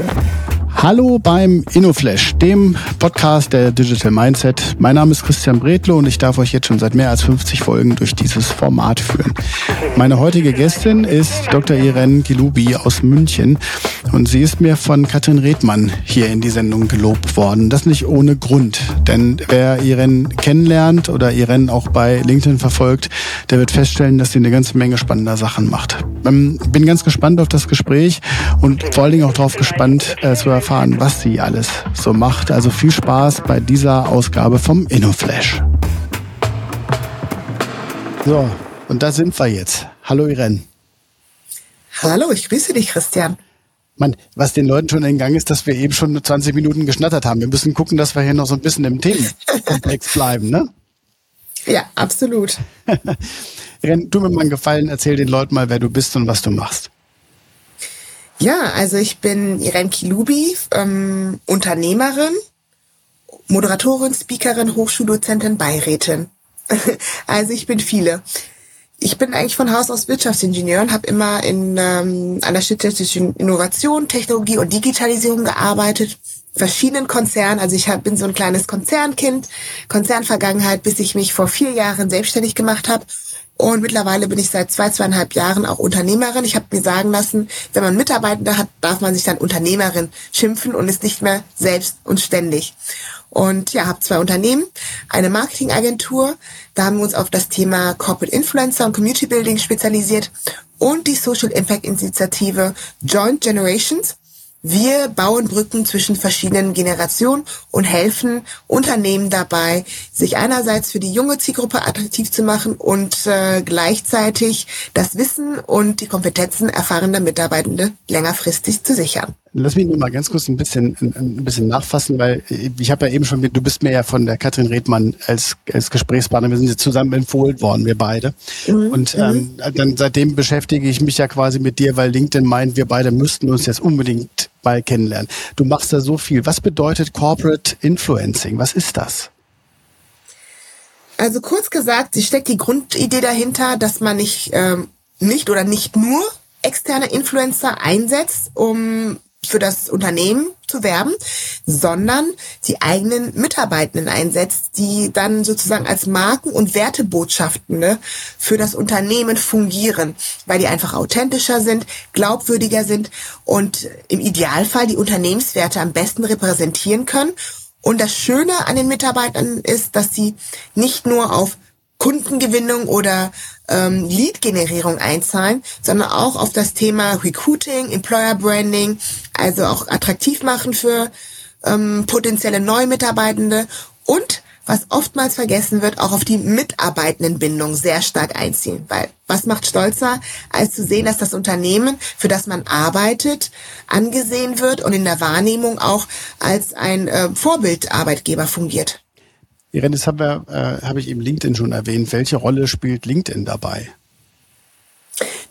Yeah. Hallo beim InnoFlash, dem Podcast der Digital Mindset. Mein Name ist Christian Bredlo und ich darf euch jetzt schon seit mehr als 50 Folgen durch dieses Format führen. Meine heutige Gästin ist Dr. Irene Gilubi aus München und sie ist mir von Katrin Redmann hier in die Sendung gelobt worden. Das nicht ohne Grund, denn wer Irene kennenlernt oder Irene auch bei LinkedIn verfolgt, der wird feststellen, dass sie eine ganze Menge spannender Sachen macht. Ähm, bin ganz gespannt auf das Gespräch und vor allen Dingen auch darauf gespannt äh, zu erfahren, erfahren, was sie alles so macht. Also viel Spaß bei dieser Ausgabe vom InnoFlash. So, und da sind wir jetzt. Hallo Irene. Hallo, ich grüße dich, Christian. Man, was den Leuten schon entgangen ist, dass wir eben schon 20 Minuten geschnattert haben. Wir müssen gucken, dass wir hier noch so ein bisschen im Themenkomplex bleiben, ne? Ja, absolut. Irene, tu mir mal einen Gefallen, erzähl den Leuten mal, wer du bist und was du machst. Ja, also ich bin Irene Kilubi, ähm, Unternehmerin, Moderatorin, Speakerin, Hochschuldozentin, Beirätin. also ich bin viele. Ich bin eigentlich von Haus aus Wirtschaftsingenieur und habe immer in ähm, an der Schnittstelle zwischen Innovation, Technologie und Digitalisierung gearbeitet. Verschiedenen Konzernen, also ich hab, bin so ein kleines Konzernkind, Konzernvergangenheit, bis ich mich vor vier Jahren selbstständig gemacht habe und mittlerweile bin ich seit zwei, zweieinhalb Jahren auch Unternehmerin. Ich habe mir sagen lassen, wenn man Mitarbeitende hat, darf man sich dann Unternehmerin schimpfen und ist nicht mehr selbst und ständig. Und ja, habe zwei Unternehmen, eine Marketingagentur, da haben wir uns auf das Thema Corporate Influencer und Community Building spezialisiert und die Social Impact Initiative Joint Generations. Wir bauen Brücken zwischen verschiedenen Generationen und helfen Unternehmen dabei, sich einerseits für die junge Zielgruppe attraktiv zu machen und äh, gleichzeitig das Wissen und die Kompetenzen erfahrener Mitarbeitende längerfristig zu sichern. Lass mich nur mal ganz kurz ein bisschen, ein bisschen nachfassen, weil ich habe ja eben schon, du bist mir ja von der Katrin Redmann als, als Gesprächspartner, wir sind jetzt zusammen empfohlen worden, wir beide. Mhm. Und ähm, mhm. dann seitdem beschäftige ich mich ja quasi mit dir, weil LinkedIn meint, wir beide müssten uns jetzt unbedingt mal kennenlernen. Du machst da so viel. Was bedeutet Corporate Influencing? Was ist das? Also kurz gesagt, sie steckt die Grundidee dahinter, dass man nicht, ähm, nicht oder nicht nur externe Influencer einsetzt, um für das Unternehmen zu werben, sondern die eigenen Mitarbeitenden einsetzt, die dann sozusagen als Marken- und Wertebotschaften ne, für das Unternehmen fungieren, weil die einfach authentischer sind, glaubwürdiger sind und im Idealfall die Unternehmenswerte am besten repräsentieren können. Und das Schöne an den Mitarbeitern ist, dass sie nicht nur auf Kundengewinnung oder ähm, Lead-Generierung einzahlen, sondern auch auf das Thema Recruiting, Employer Branding, also auch attraktiv machen für ähm, potenzielle neue Mitarbeitende und was oftmals vergessen wird, auch auf die Mitarbeitendenbindung sehr stark einziehen. Weil was macht stolzer, als zu sehen, dass das Unternehmen, für das man arbeitet, angesehen wird und in der Wahrnehmung auch als ein äh, Vorbildarbeitgeber fungiert. Irene, das habe äh, hab ich eben LinkedIn schon erwähnt. Welche Rolle spielt LinkedIn dabei?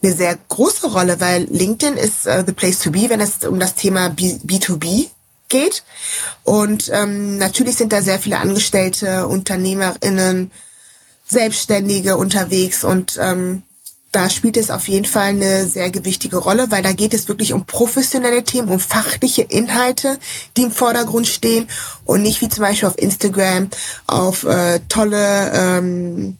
Eine sehr große Rolle, weil LinkedIn ist uh, the place to be, wenn es um das Thema B 2 b geht. Und ähm, natürlich sind da sehr viele Angestellte, UnternehmerInnen, Selbstständige unterwegs und ähm, da spielt es auf jeden Fall eine sehr gewichtige Rolle, weil da geht es wirklich um professionelle Themen, um fachliche Inhalte, die im Vordergrund stehen und nicht wie zum Beispiel auf Instagram auf äh, tolle, ähm,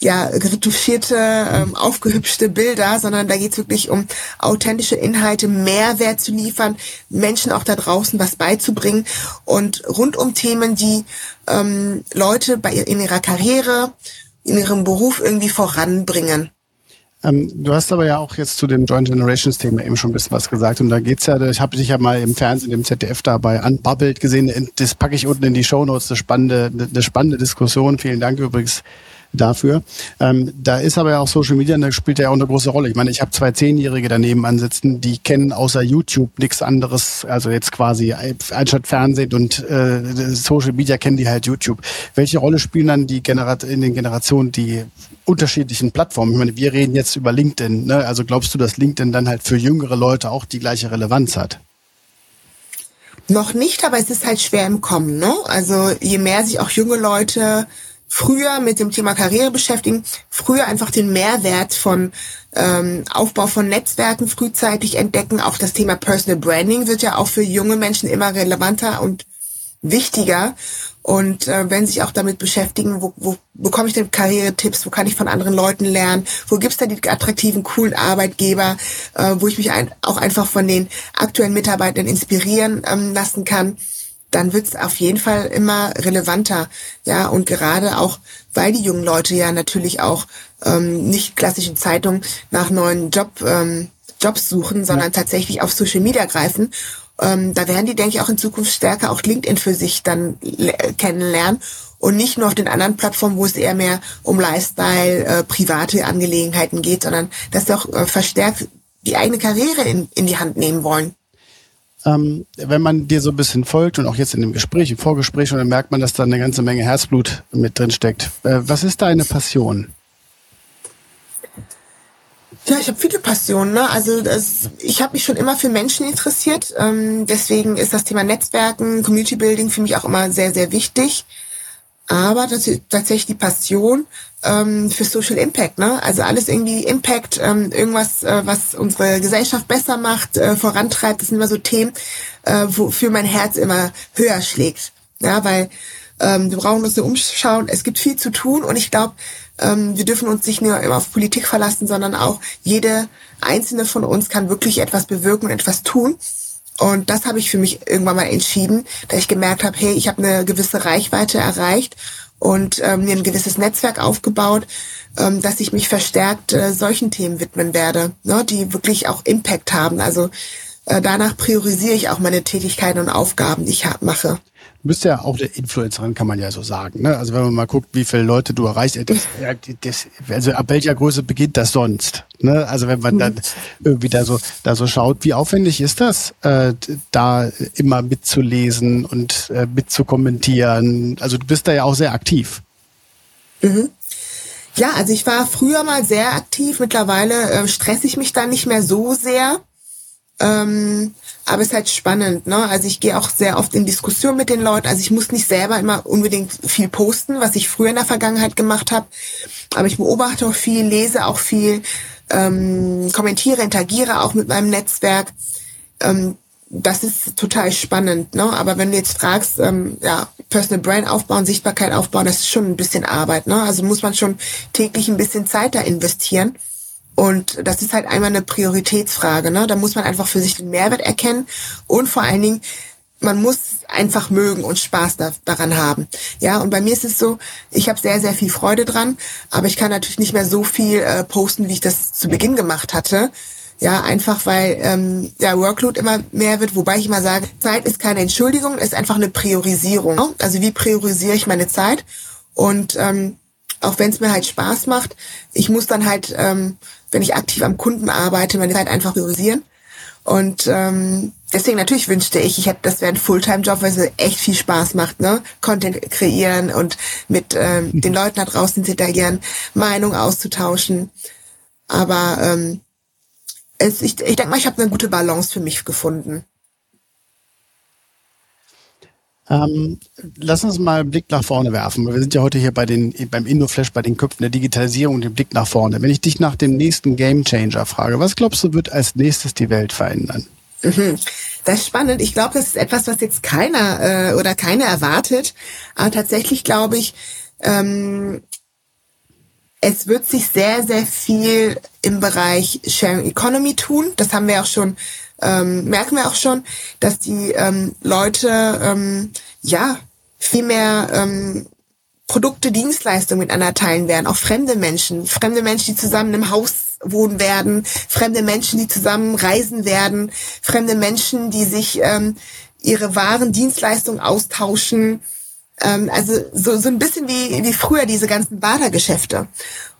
ja, retuschierte, ähm, aufgehübschte Bilder, sondern da geht es wirklich um authentische Inhalte, Mehrwert zu liefern, Menschen auch da draußen was beizubringen und rund um Themen, die ähm, Leute bei in ihrer Karriere, in ihrem Beruf irgendwie voranbringen. Ähm, du hast aber ja auch jetzt zu dem Joint Generations Thema eben schon ein bisschen was gesagt. Und da geht's ja, ich habe dich ja mal im Fernsehen, im ZDF dabei Unbubbled gesehen. Das packe ich unten in die Show Notes. Eine spannende, eine spannende Diskussion. Vielen Dank übrigens dafür. Ähm, da ist aber ja auch Social Media, da spielt ja auch eine große Rolle. Ich meine, ich habe zwei Zehnjährige daneben ansitzen, die kennen außer YouTube nichts anderes, also jetzt quasi anstatt Fernsehen und äh, Social Media kennen die halt YouTube. Welche Rolle spielen dann die Generat in den Generationen die unterschiedlichen Plattformen? Ich meine, wir reden jetzt über LinkedIn, ne? also glaubst du, dass LinkedIn dann halt für jüngere Leute auch die gleiche Relevanz hat? Noch nicht, aber es ist halt schwer im Kommen. Ne? Also je mehr sich auch junge Leute früher mit dem Thema Karriere beschäftigen, früher einfach den Mehrwert von ähm, Aufbau von Netzwerken frühzeitig entdecken. Auch das Thema Personal Branding wird ja auch für junge Menschen immer relevanter und wichtiger. Und äh, wenn sich auch damit beschäftigen, wo, wo bekomme ich denn Karrieretipps, wo kann ich von anderen Leuten lernen, wo gibt's da die attraktiven, coolen Arbeitgeber, äh, wo ich mich ein, auch einfach von den aktuellen Mitarbeitern inspirieren ähm, lassen kann, dann wird's auf jeden Fall immer relevanter. Ja, und gerade auch, weil die jungen Leute ja natürlich auch ähm, nicht klassischen Zeitungen nach neuen Job, ähm, Jobs suchen, sondern tatsächlich auf Social Media greifen ähm, da werden die, denke ich, auch in Zukunft stärker auch LinkedIn für sich dann kennenlernen und nicht nur auf den anderen Plattformen, wo es eher mehr um Lifestyle, äh, private Angelegenheiten geht, sondern dass sie auch äh, verstärkt die eigene Karriere in, in die Hand nehmen wollen. Ähm, wenn man dir so ein bisschen folgt und auch jetzt in dem Gespräch, im Vorgespräch, dann merkt man, dass da eine ganze Menge Herzblut mit drin steckt. Äh, was ist deine Passion? Ja, ich habe viele Passionen. Ne? Also das, ich habe mich schon immer für Menschen interessiert. Ähm, deswegen ist das Thema Netzwerken, Community Building für mich auch immer sehr, sehr wichtig. Aber das ist tatsächlich die Passion ähm, für Social Impact. Ne? Also alles irgendwie Impact, ähm, irgendwas, äh, was unsere Gesellschaft besser macht, äh, vorantreibt. Das sind immer so Themen, äh, wofür mein Herz immer höher schlägt. Ja, weil ähm, wir brauchen uns nur umschauen. Es gibt viel zu tun und ich glaube, ähm, wir dürfen uns nicht nur immer auf Politik verlassen, sondern auch jede einzelne von uns kann wirklich etwas bewirken und etwas tun. Und das habe ich für mich irgendwann mal entschieden, da ich gemerkt habe, hey, ich habe eine gewisse Reichweite erreicht und ähm, mir ein gewisses Netzwerk aufgebaut, ähm, dass ich mich verstärkt äh, solchen Themen widmen werde, ne, die wirklich auch Impact haben. Also äh, danach priorisiere ich auch meine Tätigkeiten und Aufgaben, die ich mache. Du bist ja auch eine Influencerin, kann man ja so sagen. Ne? Also wenn man mal guckt, wie viele Leute du erreichst, das, das, also ab welcher Größe beginnt das sonst? Ne? Also wenn man dann irgendwie da so, da so schaut, wie aufwendig ist das, äh, da immer mitzulesen und äh, mitzukommentieren? Also du bist da ja auch sehr aktiv. Mhm. Ja, also ich war früher mal sehr aktiv. Mittlerweile äh, stresse ich mich da nicht mehr so sehr. Ähm, aber es ist halt spannend, ne? Also ich gehe auch sehr oft in Diskussion mit den Leuten. Also ich muss nicht selber immer unbedingt viel posten, was ich früher in der Vergangenheit gemacht habe. Aber ich beobachte auch viel, lese auch viel, ähm, kommentiere, interagiere auch mit meinem Netzwerk. Ähm, das ist total spannend, ne? Aber wenn du jetzt fragst, ähm, ja, Personal Brand aufbauen, Sichtbarkeit aufbauen, das ist schon ein bisschen Arbeit, ne? Also muss man schon täglich ein bisschen Zeit da investieren. Und das ist halt einmal eine Prioritätsfrage. Ne? Da muss man einfach für sich den Mehrwert erkennen und vor allen Dingen, man muss einfach mögen und Spaß da, daran haben. Ja, und bei mir ist es so, ich habe sehr, sehr viel Freude dran, aber ich kann natürlich nicht mehr so viel äh, posten, wie ich das zu Beginn gemacht hatte. Ja, einfach weil ähm, der Workload immer mehr wird, wobei ich immer sage, Zeit ist keine Entschuldigung, ist einfach eine Priorisierung. Also wie priorisiere ich meine Zeit? Und ähm, auch wenn es mir halt Spaß macht, ich muss dann halt ähm, wenn ich aktiv am Kunden arbeite, meine Zeit einfach priorisieren. Und ähm, deswegen natürlich wünschte ich, ich hätte, das wäre ein Fulltime-Job, weil es echt viel Spaß macht, ne? Content kreieren und mit ähm, den Leuten da draußen zu interagieren, Meinung auszutauschen. Aber ähm, es, ich, ich denke mal, ich habe eine gute Balance für mich gefunden. Ähm, lass uns mal einen Blick nach vorne werfen. Wir sind ja heute hier bei den, beim InnoFlash, bei den Köpfen der Digitalisierung und dem Blick nach vorne. Wenn ich dich nach dem nächsten Gamechanger frage, was glaubst du, wird als nächstes die Welt verändern? Mhm. Das ist spannend. Ich glaube, das ist etwas, was jetzt keiner äh, oder keine erwartet. Aber tatsächlich glaube ich, ähm, es wird sich sehr, sehr viel im Bereich Sharing Economy tun. Das haben wir auch schon ähm, merken wir auch schon, dass die ähm, Leute ähm, ja viel mehr ähm, Produkte, Dienstleistungen miteinander teilen werden, auch fremde Menschen, fremde Menschen, die zusammen im Haus wohnen werden, fremde Menschen, die zusammen reisen werden, fremde Menschen, die sich ähm, ihre Waren, Dienstleistungen austauschen. Ähm, also so, so ein bisschen wie, wie früher diese ganzen Bartergeschäfte.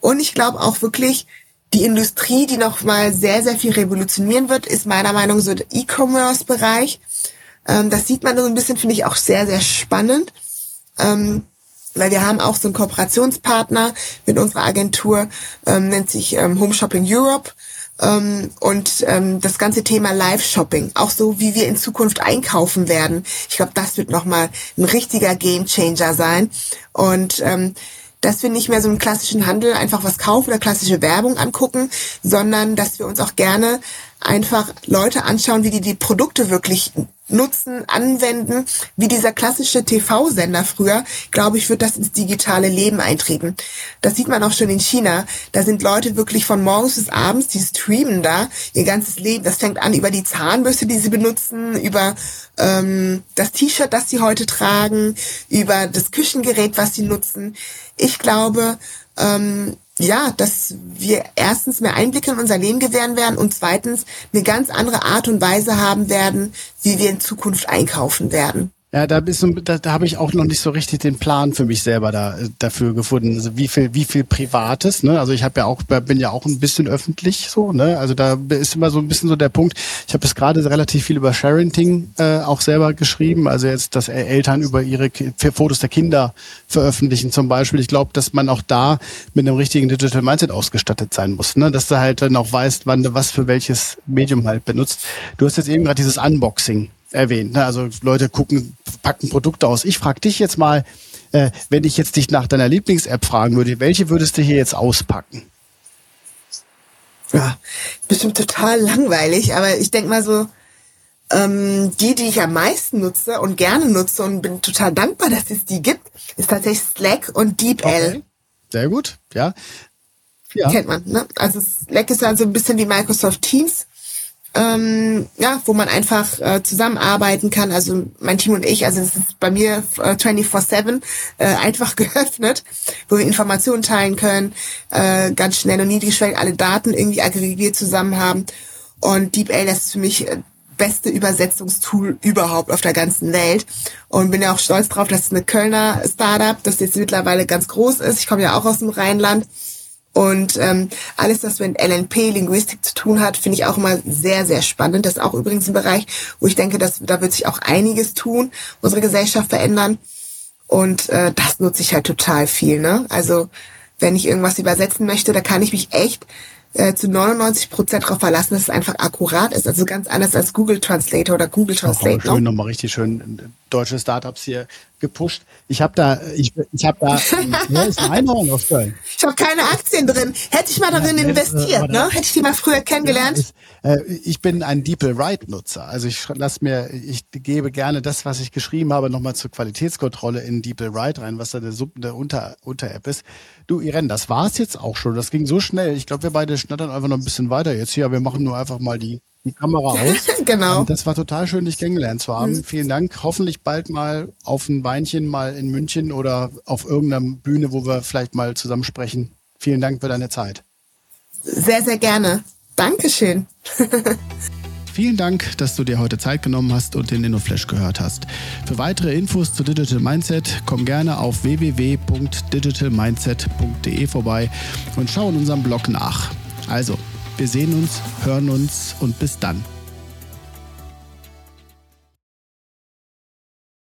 Und ich glaube auch wirklich, die Industrie, die noch mal sehr, sehr viel revolutionieren wird, ist meiner Meinung nach so der E-Commerce-Bereich. Ähm, das sieht man so ein bisschen, finde ich auch sehr, sehr spannend. Ähm, weil wir haben auch so einen Kooperationspartner mit unserer Agentur, ähm, nennt sich ähm, Home Shopping Europe. Ähm, und ähm, das ganze Thema Live-Shopping, auch so wie wir in Zukunft einkaufen werden. Ich glaube, das wird nochmal ein richtiger Game Changer sein. Und ähm, dass wir nicht mehr so im klassischen Handel einfach was kaufen oder klassische Werbung angucken, sondern dass wir uns auch gerne einfach Leute anschauen, wie die die Produkte wirklich nutzen, anwenden, wie dieser klassische TV-Sender früher, glaube ich, wird das ins digitale Leben eintreten. Das sieht man auch schon in China. Da sind Leute wirklich von morgens bis abends, die streamen da ihr ganzes Leben. Das fängt an über die Zahnbürste, die sie benutzen, über ähm, das T-Shirt, das sie heute tragen, über das Küchengerät, was sie nutzen. Ich glaube, ähm, ja, dass wir erstens mehr Einblicke in unser Leben gewähren werden und zweitens eine ganz andere Art und Weise haben werden, wie wir in Zukunft einkaufen werden. Ja, da, da, da habe ich auch noch nicht so richtig den Plan für mich selber da, äh, dafür gefunden. Also wie viel, wie viel Privates, ne? Also ich habe ja auch, bin ja auch ein bisschen öffentlich so, ne? Also da ist immer so ein bisschen so der Punkt. Ich habe jetzt gerade relativ viel über Sharenting äh, auch selber geschrieben. Also jetzt, dass Eltern über ihre Fotos der Kinder veröffentlichen zum Beispiel. Ich glaube, dass man auch da mit einem richtigen Digital Mindset ausgestattet sein muss, ne? Dass du halt dann auch weißt, wann du was für welches Medium halt benutzt. Du hast jetzt eben gerade dieses Unboxing erwähnt. Ne? Also Leute gucken, packen Produkte aus. Ich frage dich jetzt mal, äh, wenn ich jetzt dich nach deiner Lieblings-App fragen würde, welche würdest du hier jetzt auspacken? Ja, bestimmt total langweilig, aber ich denke mal so, ähm, die, die ich am meisten nutze und gerne nutze und bin total dankbar, dass es die gibt, ist tatsächlich Slack und DeepL. Okay. Sehr gut, ja. ja. Kennt man, ne? Also Slack ist also ein bisschen wie Microsoft Teams ähm, ja, wo man einfach äh, zusammenarbeiten kann. Also mein Team und ich, also es ist bei mir äh, 24-7 äh, einfach geöffnet, wo wir Informationen teilen können, äh, ganz schnell und niedrigschwellig alle Daten irgendwie aggregiert zusammen haben. Und DeepL ist für mich äh, beste Übersetzungstool überhaupt auf der ganzen Welt und bin ja auch stolz drauf, dass es eine Kölner Startup, das jetzt mittlerweile ganz groß ist. Ich komme ja auch aus dem Rheinland und ähm, alles, was mit LNP, Linguistik zu tun hat, finde ich auch immer sehr, sehr spannend. Das ist auch übrigens ein Bereich, wo ich denke, dass da wird sich auch einiges tun, unsere Gesellschaft verändern. Und äh, das nutze ich halt total viel. Ne? Also wenn ich irgendwas übersetzen möchte, da kann ich mich echt äh, zu 99 Prozent darauf verlassen, dass es einfach akkurat ist. Also ganz anders als Google Translator oder Google Translate. Auch schön, nochmal richtig schön deutsche Startups hier gepusht. Ich habe da, ich, ich habe da, ja, ist ein Einhorn aus Köln. Ich habe keine Aktien drin. Hätte ich mal darin ja, investiert, ne? Hätte ich die mal früher kennengelernt. Ist, äh, ich bin ein DeepL Write Nutzer. Also ich lass mir, ich gebe gerne das, was ich geschrieben habe, nochmal zur Qualitätskontrolle in DeepL Write rein, was da der, Sub, der Unter, Unter-App ist. Du, Irene, das war's jetzt auch schon. Das ging so schnell. Ich glaube, wir beide schnattern einfach noch ein bisschen weiter jetzt hier. Wir machen nur einfach mal die die Kamera aus. genau. Und das war total schön, dich kennengelernt zu haben. Mhm. Vielen Dank. Hoffentlich bald mal auf ein Weinchen mal in München oder auf irgendeiner Bühne, wo wir vielleicht mal zusammen sprechen. Vielen Dank für deine Zeit. Sehr, sehr gerne. Dankeschön. Vielen Dank, dass du dir heute Zeit genommen hast und den InnoFlash gehört hast. Für weitere Infos zu Digital Mindset komm gerne auf www.digitalmindset.de vorbei und schau in unserem Blog nach. Also, wir sehen uns, hören uns und bis dann.